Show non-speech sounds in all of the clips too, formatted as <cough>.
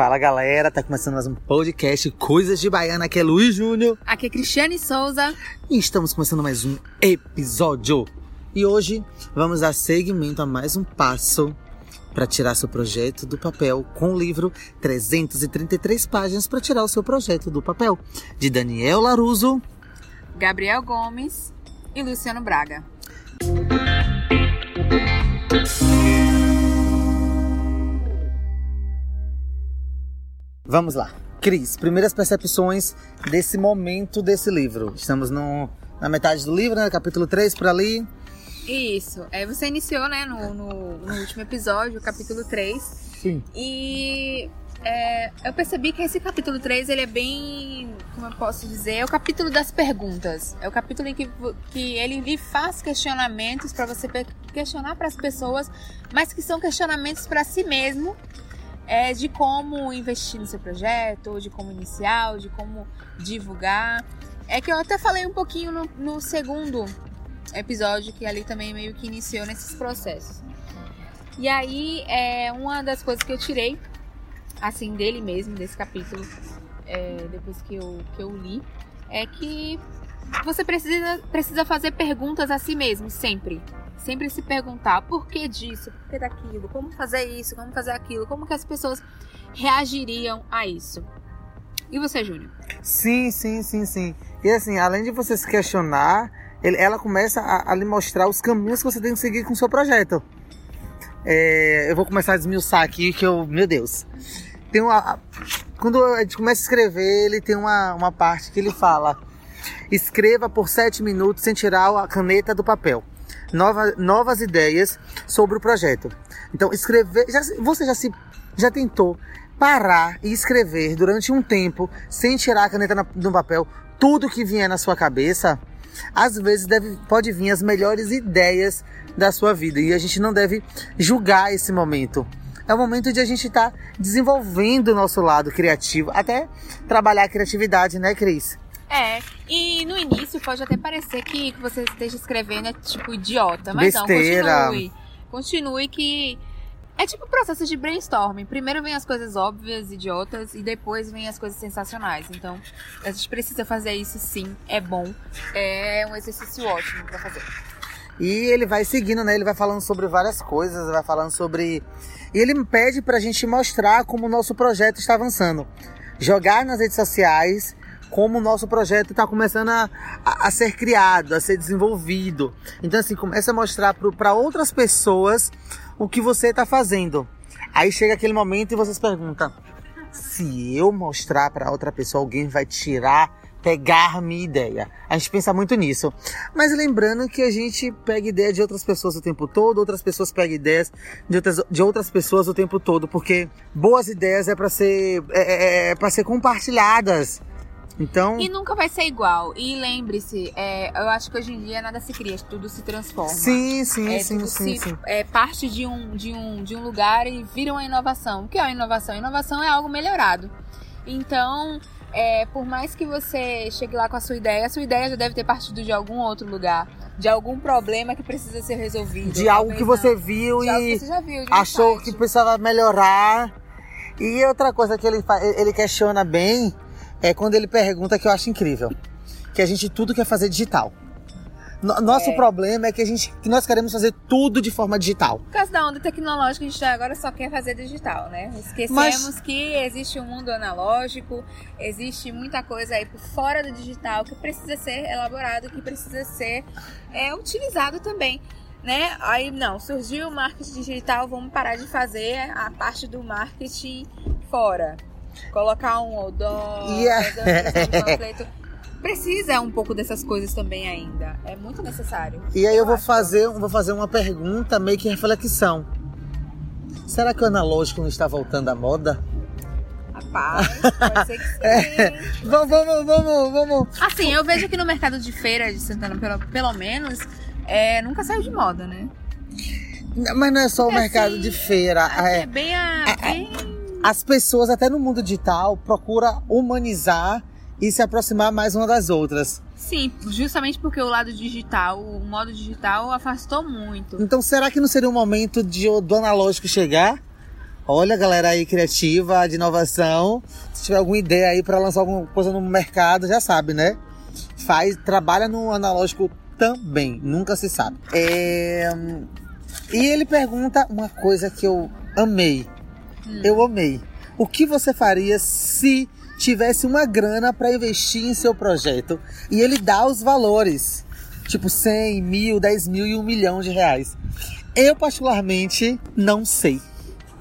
Fala galera, tá começando mais um podcast Coisas de Baiana, aqui é Luiz Júnior. Aqui é Cristiane Souza. E estamos começando mais um episódio. E hoje vamos dar seguimento a mais um passo para tirar seu projeto do papel com o livro 333 páginas para tirar o seu projeto do papel, de Daniel Laruso, Gabriel Gomes e Luciano Braga. Vamos lá. Cris, primeiras percepções desse momento desse livro. Estamos no, na metade do livro, né? Capítulo 3 por ali. Isso. É, você iniciou, né, no, no, no último episódio, o capítulo 3. Sim. E é, eu percebi que esse capítulo 3, ele é bem, como eu posso dizer, é o capítulo das perguntas. É o capítulo em que, que ele lhe faz questionamentos para você questionar para as pessoas, mas que são questionamentos para si mesmo é, de como investir no seu projeto, de como iniciar, de como divulgar. É que eu até falei um pouquinho no, no segundo episódio, que ali também meio que iniciou nesses processos. E aí, é, uma das coisas que eu tirei, assim, dele mesmo, desse capítulo, é, depois que eu, que eu li, é que você precisa, precisa fazer perguntas a si mesmo, sempre. Sempre se perguntar por que disso, por que daquilo, como fazer isso, como fazer aquilo, como que as pessoas reagiriam a isso. E você, Júnior? Sim, sim, sim, sim. E assim, além de você se questionar, ele, ela começa a, a, lhe mostrar os caminhos que você tem que seguir com o seu projeto. É, eu vou começar a desmiuçar aqui, que eu, meu Deus. Tem uma, quando a gente começa a escrever, ele tem uma, uma parte que ele fala: escreva por sete minutos sem tirar a caneta do papel nova, novas ideias sobre o projeto. Então, escrever. Já, você já se já tentou parar e escrever durante um tempo sem tirar a caneta do papel tudo que vier na sua cabeça? Às vezes deve, pode vir as melhores ideias da sua vida e a gente não deve julgar esse momento. É o momento de a gente estar tá desenvolvendo o nosso lado criativo, até trabalhar a criatividade, né, Cris? É, e no início pode até parecer que, que você esteja escrevendo é tipo idiota, mas Besteira. não, continue. Continue que é tipo processo de brainstorming. Primeiro vem as coisas óbvias, idiotas, e depois vem as coisas sensacionais. Então, a gente precisa fazer isso sim, é bom. É um exercício ótimo para fazer. E ele vai seguindo, né? Ele vai falando sobre várias coisas, vai falando sobre. E ele pede pra gente mostrar como o nosso projeto está avançando. Jogar nas redes sociais como o nosso projeto está começando a, a, ser criado, a ser desenvolvido. Então, assim, começa a mostrar para outras pessoas o que você está fazendo. Aí chega aquele momento e você se pergunta: se eu mostrar para outra pessoa, alguém vai tirar, pegar minha ideia? A gente pensa muito nisso. Mas lembrando que a gente pega ideia de outras pessoas o tempo todo, outras pessoas pegam ideias de outras, de outras pessoas o tempo todo, porque boas ideias é para ser, é, é, é para ser compartilhadas. Então. E nunca vai ser igual. E lembre-se, é, eu acho que hoje em dia nada se cria, tudo se transforma. Sim, sim, é, sim, sim, se, sim. É parte de um, de, um, de um lugar e vira uma inovação. O que é uma inovação? Inovação é algo melhorado. Então, é, por mais que você chegue lá com a sua ideia, a sua ideia já deve ter partido de algum outro lugar. De algum problema que precisa ser resolvido. De algo que você viu e você viu, achou que precisava melhorar. E outra coisa que ele, ele questiona bem é quando ele pergunta que eu acho incrível. Que a gente tudo quer fazer digital. Nosso é. problema é que a gente que nós queremos fazer tudo de forma digital. Por causa da onda tecnológica, a gente agora só quer fazer digital, né? Esquecemos Mas... que existe um mundo analógico, existe muita coisa aí por fora do digital que precisa ser elaborado, que precisa ser é, utilizado também. Né? Aí não, surgiu o marketing digital, vamos parar de fazer a parte do marketing fora colocar um outdoor, yeah. um <laughs> panfleto. Precisa um pouco dessas coisas também ainda. É muito necessário. E aí eu, eu vou fazer, vou fazer uma pergunta meio que reflexão. Será que o analógico não está voltando à moda? Rapaz, pode ser que <laughs> sim. É. Vamos, vamos, vamos, vamos. Assim, eu vejo que no mercado de feira de Santana, pelo, pelo menos, é, nunca saiu de moda, né? Mas não é só Porque o mercado assim, de feira. É, é bem, a, bem as pessoas, até no mundo digital, procuram humanizar e se aproximar mais uma das outras. Sim, justamente porque o lado digital, o modo digital afastou muito. Então será que não seria o momento de, do analógico chegar? Olha, galera aí criativa, de inovação, se tiver alguma ideia aí para lançar alguma coisa no mercado, já sabe, né? Faz, trabalha no analógico também, nunca se sabe. É... E ele pergunta uma coisa que eu amei. Hum. Eu amei. O que você faria se tivesse uma grana para investir em seu projeto? E ele dá os valores, tipo 100, mil, 10 mil e um milhão de reais. Eu, particularmente, não sei.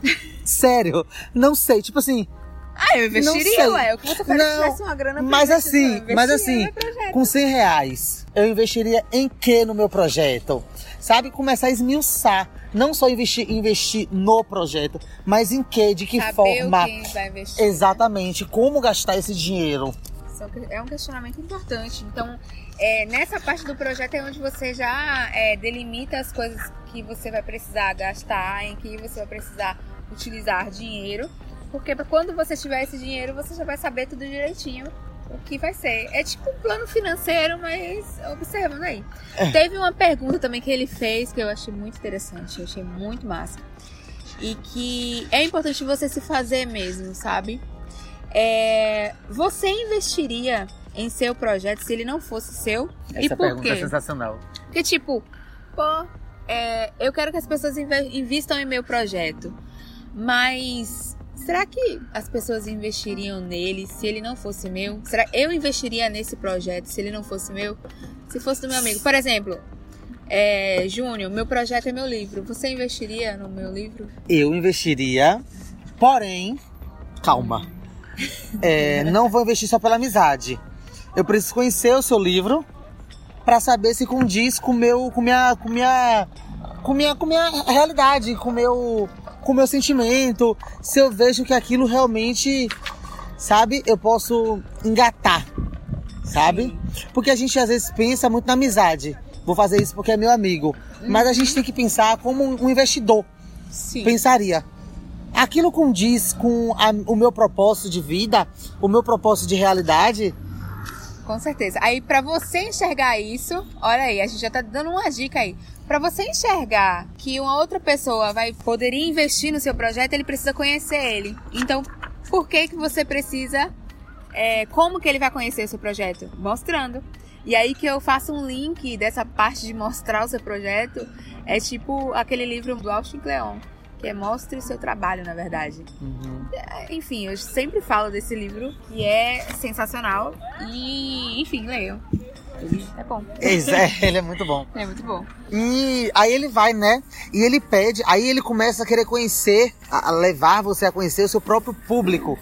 <laughs> Sério, não sei. Tipo assim. Ah, eu investiria, ué. O que você faria se tivesse uma grana pra Mas assim, mas assim, com 100 reais, eu investiria em que no meu projeto? Sabe? Começar a esmiuçar. Não só investir, investir no projeto, mas em que, de que Saber forma. Quem vai investir, né? Exatamente. Né? Como gastar esse dinheiro. É um questionamento importante. Então, é, nessa parte do projeto é onde você já é, delimita as coisas que você vai precisar gastar, em que você vai precisar utilizar dinheiro, porque quando você tiver esse dinheiro, você já vai saber tudo direitinho o que vai ser. É tipo um plano financeiro, mas observando aí. É. Teve uma pergunta também que ele fez que eu achei muito interessante, eu achei muito massa. E que é importante você se fazer mesmo, sabe? É, você investiria em seu projeto se ele não fosse seu? Essa e por pergunta quê? é sensacional. Porque, tipo, pô, é, eu quero que as pessoas invistam em meu projeto. Mas será que as pessoas investiriam nele se ele não fosse meu? Será que eu investiria nesse projeto se ele não fosse meu? Se fosse do meu amigo? Por exemplo, é, Júnior, meu projeto é meu livro. Você investiria no meu livro? Eu investiria, porém, calma. É, não vou investir só pela amizade. Eu preciso conhecer o seu livro para saber se condiz com meu, com minha, com minha, com minha, com minha realidade, com meu com o meu sentimento, se eu vejo que aquilo realmente, sabe, eu posso engatar, sabe? Porque a gente às vezes pensa muito na amizade. Vou fazer isso porque é meu amigo. Mas a gente tem que pensar como um investidor. Sim. Pensaria. Aquilo condiz com a, o meu propósito de vida, o meu propósito de realidade. Com certeza. Aí, para você enxergar isso, olha aí, a gente já tá dando uma dica aí. Para você enxergar que uma outra pessoa vai poderia investir no seu projeto, ele precisa conhecer ele. Então, por que que você precisa? É, como que ele vai conhecer o seu projeto? Mostrando. E aí que eu faço um link dessa parte de mostrar o seu projeto. É tipo aquele livro do Austin Kleon, que é Mostre o seu trabalho, na verdade. Uhum. Enfim, eu sempre falo desse livro, que é sensacional. E, enfim, leiam. Ele é bom. É, <laughs> ele é muito bom. É muito bom. E aí ele vai, né? E ele pede, aí ele começa a querer conhecer, a levar você a conhecer o seu próprio público.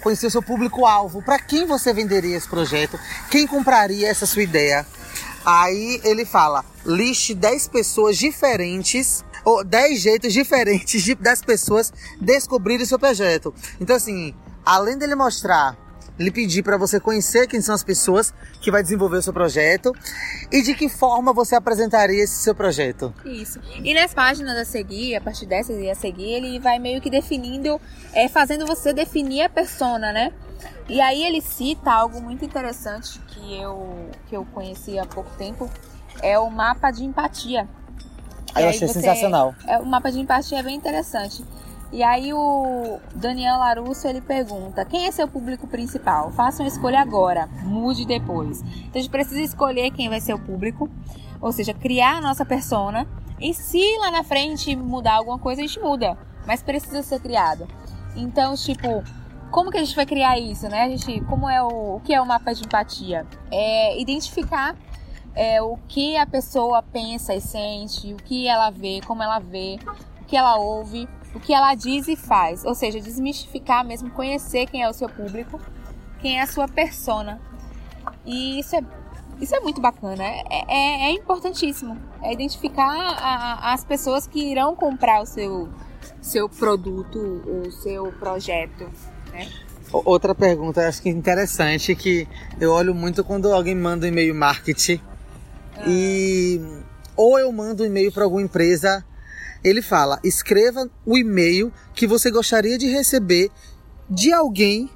Conhecer o seu público-alvo. Para quem você venderia esse projeto? Quem compraria essa sua ideia? Aí ele fala: liste 10 pessoas diferentes, ou 10 jeitos diferentes de, das pessoas descobrirem seu projeto. Então, assim, além dele mostrar lhe pedir para você conhecer quem são as pessoas que vai desenvolver o seu projeto e de que forma você apresentaria esse seu projeto. Isso. E nas páginas a seguir, a partir dessas e a seguir, ele vai meio que definindo, é, fazendo você definir a persona, né? E aí ele cita algo muito interessante que eu, que eu conheci há pouco tempo, é o mapa de empatia. Aí eu achei sensacional. É, o mapa de empatia é bem interessante. E aí o Daniel Larusso ele pergunta: quem é seu público principal? Faça uma escolha agora, mude depois. Então a gente precisa escolher quem vai ser o público, ou seja, criar a nossa persona. E se lá na frente mudar alguma coisa, a gente muda, mas precisa ser criado. Então, tipo, como que a gente vai criar isso, né? A gente, como é o, o que é o mapa de empatia? É identificar é, o que a pessoa pensa e sente, o que ela vê, como ela vê, o que ela ouve o que ela diz e faz. Ou seja, desmistificar mesmo, conhecer quem é o seu público, quem é a sua persona. E isso é, isso é muito bacana, é, é, é importantíssimo. É identificar a, as pessoas que irão comprar o seu, seu produto, o seu projeto. Né? Outra pergunta, acho que interessante, que eu olho muito quando alguém manda um e-mail marketing ah. e ou eu mando um e-mail para alguma empresa ele fala: escreva o e-mail que você gostaria de receber de alguém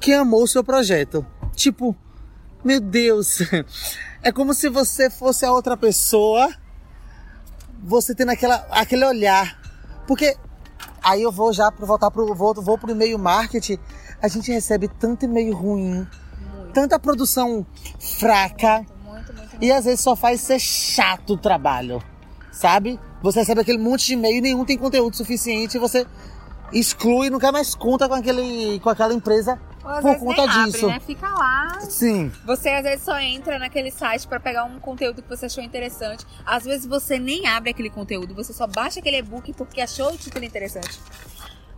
que amou o seu projeto. Tipo, meu Deus, <laughs> é como se você fosse a outra pessoa, você tendo aquela, aquele olhar. Porque Aí eu vou já pro, voltar pro vou, vou pro e-mail marketing. A gente recebe tanto e-mail ruim, Muito, tanta produção fraca. muito, muito, E às vezes só faz ser chato o trabalho, sabe? Você recebe aquele monte de e-mail e nenhum tem conteúdo suficiente e você exclui nunca mais conta com, aquele, com aquela empresa às por conta nem disso. Abre, né? Fica lá. Sim, Você às vezes só entra naquele site pra pegar um conteúdo que você achou interessante. Às vezes você nem abre aquele conteúdo, você só baixa aquele e-book porque achou o título interessante.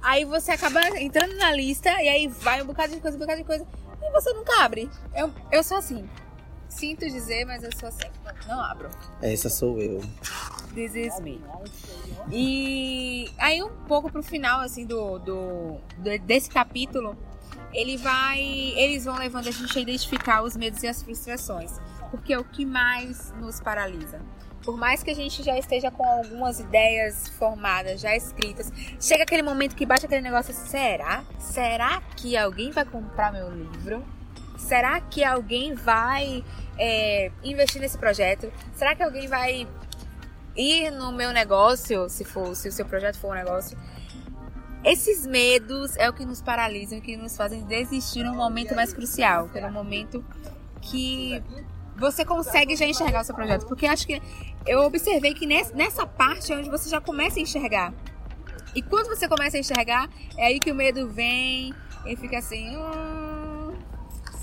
Aí você acaba entrando na lista e aí vai um bocado de coisa, um bocado de coisa. E você nunca abre. Eu, eu sou assim. Sinto dizer, mas eu sou assim. Não abro. essa sou eu. This is me. E aí um pouco pro final assim do, do, do- desse capítulo, ele vai, eles vão levando a gente a identificar os medos e as frustrações, porque é o que mais nos paralisa. Por mais que a gente já esteja com algumas ideias formadas, já escritas, chega aquele momento que bate aquele negócio, será? Será que alguém vai comprar meu livro? Será que alguém vai é, investir nesse projeto? Será que alguém vai ir no meu negócio, se for, se o seu projeto for um negócio. Esses medos é o que nos paralisam, que nos fazem desistir no momento mais crucial, que é no momento que você consegue já enxergar o seu projeto. Porque acho que eu observei que ness- nessa parte é onde você já começa a enxergar. E quando você começa a enxergar, é aí que o medo vem e fica assim. "Hum,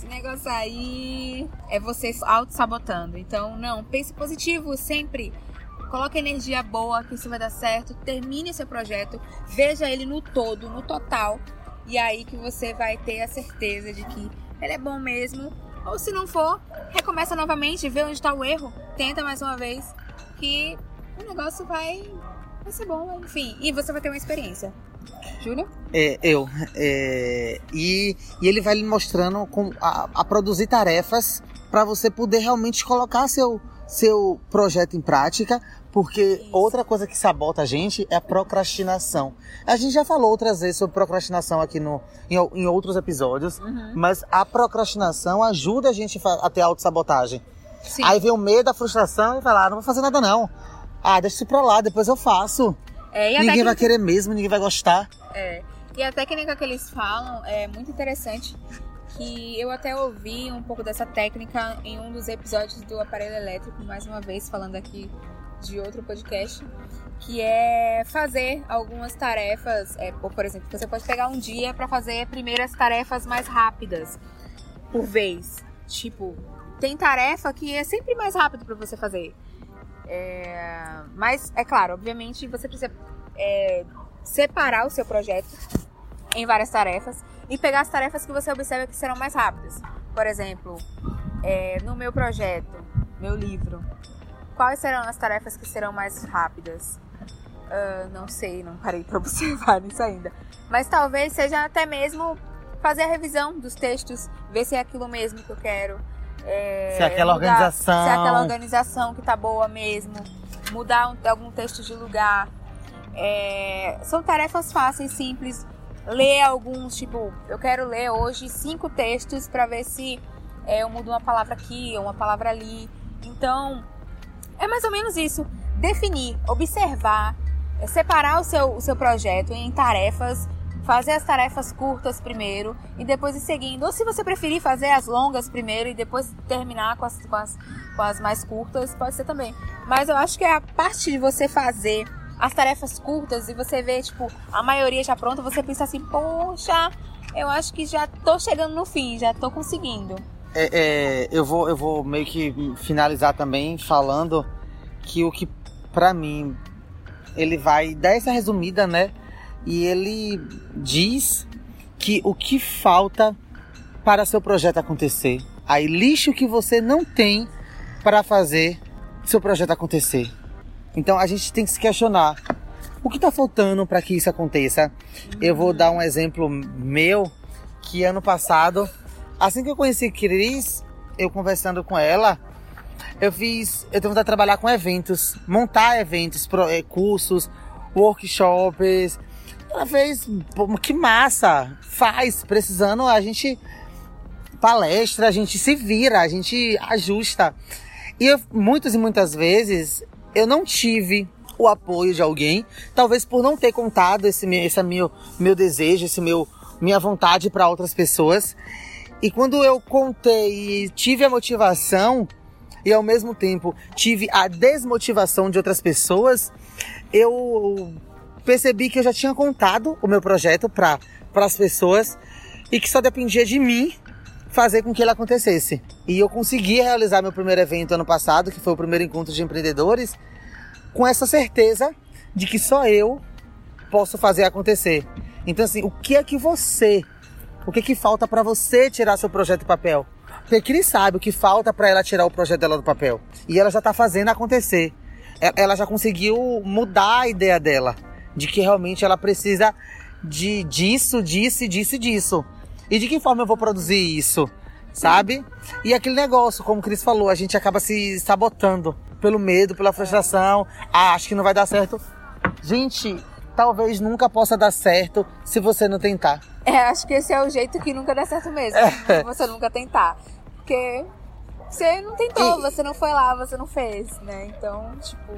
esse negócio aí é você auto-sabotando. Então, não, pense positivo sempre. Coloque energia boa, que isso vai dar certo. Termine seu projeto, veja ele no todo, no total. E aí que você vai ter a certeza de que ele é bom mesmo. Ou se não for, recomeça novamente, vê onde está o erro, tenta mais uma vez, que o negócio vai, vai ser bom, enfim. E você vai ter uma experiência. Júlio? É, eu. É, e, e ele vai lhe mostrando com, a, a produzir tarefas para você poder realmente colocar seu, seu projeto em prática. Porque Isso. outra coisa que sabota a gente é a procrastinação. A gente já falou outras vezes sobre procrastinação aqui no, em, em outros episódios. Mas a procrastinação ajuda a gente a ter autossabotagem. Sim. Aí vem o medo, a frustração e fala, ah, não vou fazer nada não. Ah, deixa isso pra lá, depois eu faço. É, Ninguém vai técnica- querer mesmo, ninguém vai gostar. É. E a técnica que eles falam é muito interessante. Que eu até ouvi um pouco dessa técnica em um dos episódios do aparelho elétrico, mais uma vez falando aqui de outro podcast, que é fazer algumas tarefas. É, por exemplo, você pode pegar um dia para fazer primeiras tarefas mais rápidas por vez. Tipo, tem tarefa que é sempre mais rápido para você fazer. É, mas, é claro, obviamente você precisa é, separar o seu projeto em várias tarefas e pegar as tarefas que você observa que serão mais rápidas. Por exemplo, é, no meu projeto, meu livro, quais serão as tarefas que serão mais rápidas? Ah, não sei, não parei para <laughs> observar isso ainda. Mas talvez seja até mesmo fazer a revisão dos textos, ver se é aquilo mesmo que eu quero. É, Se é aquela mudar- organização. Se é aquela organização que tá boa mesmo. Mudar um- algum texto de lugar. É, são tarefas fáceis, simples. Ler alguns, tipo, eu quero ler hoje cinco textos para ver se é, eu mudo uma palavra aqui ou uma palavra ali. Então, é mais ou menos isso. Definir, observar, é, separar o seu, o seu projeto em tarefas, fazer as tarefas curtas primeiro e depois ir seguindo. Ou se você preferir fazer as longas primeiro e depois terminar com as, com as, com as mais curtas, pode ser também. Mas eu acho que é a parte de você fazer as tarefas curtas e você ver, tipo, a maioria já pronta, você pensa assim, poxa, eu acho que já tô chegando no fim, já tô conseguindo. É, é, eu, vou, eu vou meio que finalizar também falando que o que, pra mim, ele vai dar essa resumida, né? E ele diz que o que falta para seu projeto acontecer. Aí lixe o que você não tem para fazer seu projeto acontecer. Então a gente tem que se questionar. O que está faltando para que isso aconteça? Eu vou dar um exemplo meu, que ano passado, assim que eu conheci Cris, eu conversando com ela, eu fiz, eu tenho vontade de trabalhar com eventos, montar eventos, eh, cursos, workshops. Ela fez, que massa, faz, precisando a gente palestra, a gente se vira, a gente ajusta. E eu, muitas e muitas vezes eu não tive o apoio de alguém, talvez por não ter contado esse, esse meu, meu desejo, esse meu minha vontade para outras pessoas. E quando eu contei e tive a motivação e ao mesmo tempo tive a desmotivação de outras pessoas, eu percebi que eu já tinha contado o meu projeto para as pessoas e que só dependia de mim fazer com que ele acontecesse. E eu consegui realizar meu primeiro evento ano passado, que foi o primeiro encontro de empreendedores, com essa certeza de que só eu posso fazer acontecer. Então assim, o que é que você, o que é que falta para você tirar seu projeto do papel? Porque Cris sabe o que falta para ela tirar o projeto dela do papel. E ela já tá fazendo acontecer. Ela já conseguiu mudar a ideia dela de que realmente ela precisa de disso, disso, disso e disso. E de que forma eu vou produzir isso? Sabe? E aquele negócio, como o Cris falou, a gente acaba se sabotando pelo medo, pela frustração. Ah, acho que não vai dar certo. Gente, talvez nunca possa dar certo se você não tentar. É, acho que esse é o jeito que nunca dá certo mesmo. É. Você nunca tentar. Porque você não tentou, e... você não foi lá, você não fez, né? Então, tipo.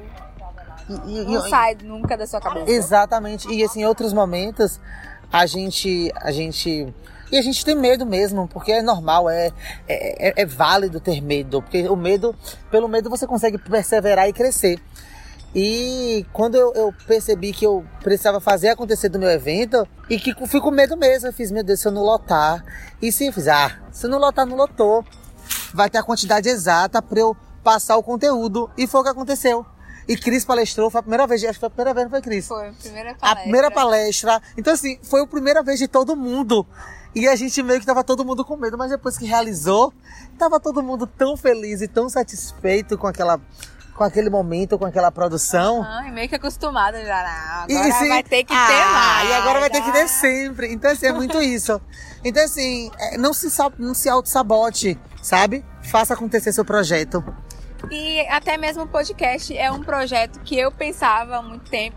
E, e, não e, sai nunca da sua cabeça. Exatamente. E assim, em outros momentos, a gente. A gente. E a gente tem medo mesmo, porque é normal, é, é, é, é válido ter medo, porque o medo, pelo medo você consegue perseverar e crescer. E quando eu, eu, percebi que eu precisava fazer acontecer do meu evento, e que fui com medo mesmo, eu fiz, meu Deus, se eu não lotar. E eu fiz, ah, se não lotar, não lotou. Vai ter a quantidade exata para eu passar o conteúdo. E foi o que aconteceu. E Cris palestrou, foi a primeira vez, acho que foi a primeira vez, não foi Cris? Foi, a primeira palestra. A primeira palestra. Então, assim, foi a primeira vez de todo mundo. E a gente meio que tava todo mundo com medo, mas depois que realizou, tava todo mundo tão feliz e tão satisfeito com aquela com aquele momento, com aquela produção. E meio que acostumado já. Agora e, sim, vai ter que ah, ter mais. E agora vai ter que ter sempre. Então, assim, é muito isso. Então, assim, é, não se, não se auto-sabote, sabe? Faça acontecer seu projeto. E até mesmo o podcast é um projeto que eu pensava há muito tempo.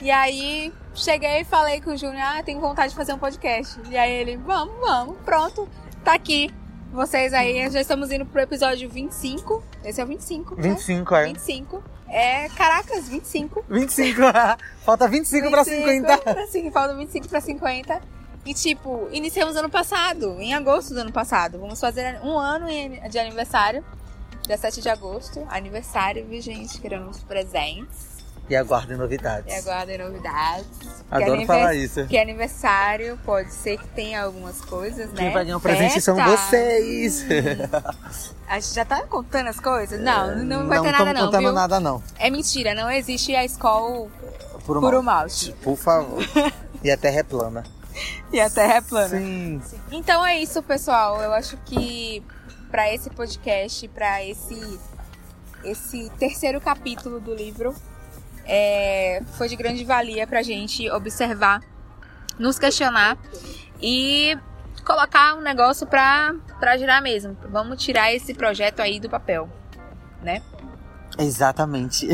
E aí cheguei e falei com o Júnior, ah, tenho vontade de fazer um podcast. E aí ele, vamos, vamos, pronto, tá aqui. Vocês aí, já estamos indo pro episódio 25. Esse é o 25. 25, né? é. 25. É, caracas, 25. 25. <laughs> falta 25, 25 pra 50. Sim, <laughs> falta 25 pra 50. E tipo, iniciamos ano passado, em agosto do ano passado. Vamos fazer um ano de aniversário. 17 de agosto, aniversário, viu, gente? Queremos presentes. E aguardem novidades. E aguardem novidades. Adoro que falar isso. Que aniversário pode ser que tenha algumas coisas, né? Quem vai ganhar um presente são vocês. A gente já tá contando as coisas? Não, não vai não ter nada não, Não contando viu? nada não. É mentira, não existe a escola puro, puro malte. malte. Por favor. e a terra é plana. <laughs> E a terra é plana. Sim. Então é isso, pessoal. Eu acho que para esse podcast, para esse esse terceiro capítulo do livro, é, foi de grande valia para a gente observar, nos questionar e colocar um negócio para girar mesmo. Vamos tirar esse projeto aí do papel, né? Exatamente.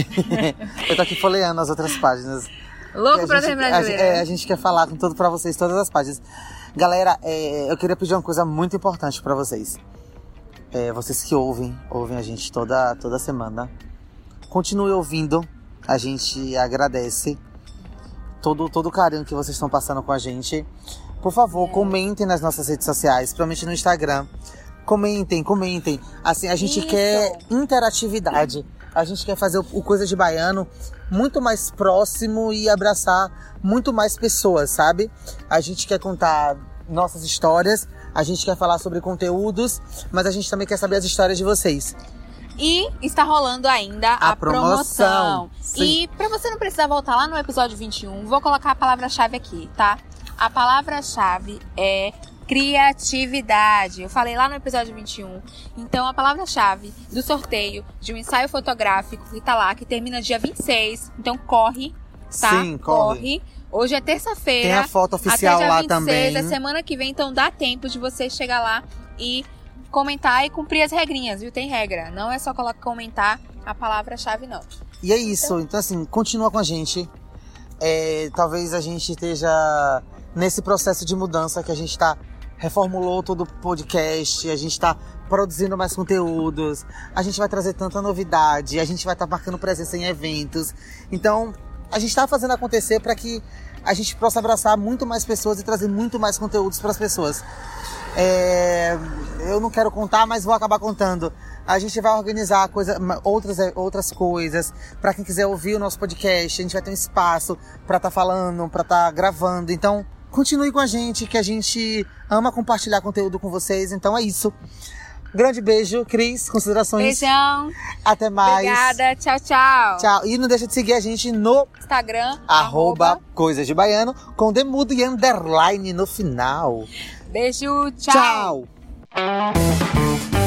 <laughs> Eu tô aqui folheando as outras páginas. Louco pra terminar de ler. É, a gente quer falar com tudo para vocês, todas as páginas. Galera, é, eu queria pedir uma coisa muito importante para vocês. É, vocês que ouvem, ouvem a gente toda, toda semana. Continue ouvindo a gente agradece todo, todo o carinho que vocês estão passando com a gente. Por favor, é. comentem nas nossas redes sociais, principalmente no Instagram. Comentem, comentem. Assim, a gente Isso. quer interatividade. A gente quer fazer o, o Coisa de Baiano muito mais próximo e abraçar muito mais pessoas, sabe? A gente quer contar nossas histórias, a gente quer falar sobre conteúdos, mas a gente também quer saber as histórias de vocês. E está rolando ainda a, a promoção. promoção. E para você não precisar voltar lá no episódio 21, vou colocar a palavra-chave aqui, tá? A palavra-chave é criatividade. Eu falei lá no episódio 21. Então, a palavra-chave do sorteio de um ensaio fotográfico que tá lá, que termina dia 26. Então, corre, tá? Sim, corre. corre. Hoje é terça-feira. Tem a foto oficial lá 26, também. É semana que vem, então dá tempo de você chegar lá e comentar e cumprir as regrinhas, viu? Tem regra. Não é só colocar comentar a palavra-chave, não. E é isso. Então, então assim, continua com a gente. É, talvez a gente esteja nesse processo de mudança que a gente está reformulou todo o podcast, a gente está produzindo mais conteúdos, a gente vai trazer tanta novidade, a gente vai estar tá marcando presença em eventos. Então, a gente está fazendo acontecer para que a gente possa abraçar muito mais pessoas e trazer muito mais conteúdos para as pessoas. É, eu não quero contar, mas vou acabar contando. A gente vai organizar coisa, outras, outras coisas. Para quem quiser ouvir o nosso podcast, a gente vai ter um espaço para estar tá falando, para estar tá gravando. Então, continue com a gente, que a gente ama compartilhar conteúdo com vocês. Então é isso. Grande beijo, Cris. Considerações? Beijão. Até mais. Obrigada. Tchau, tchau. Tchau. E não deixa de seguir a gente no Instagram. Arroba, arroba Coisas de Baiano, com demudo e underline no final. Beijo. Tchau. Tchau.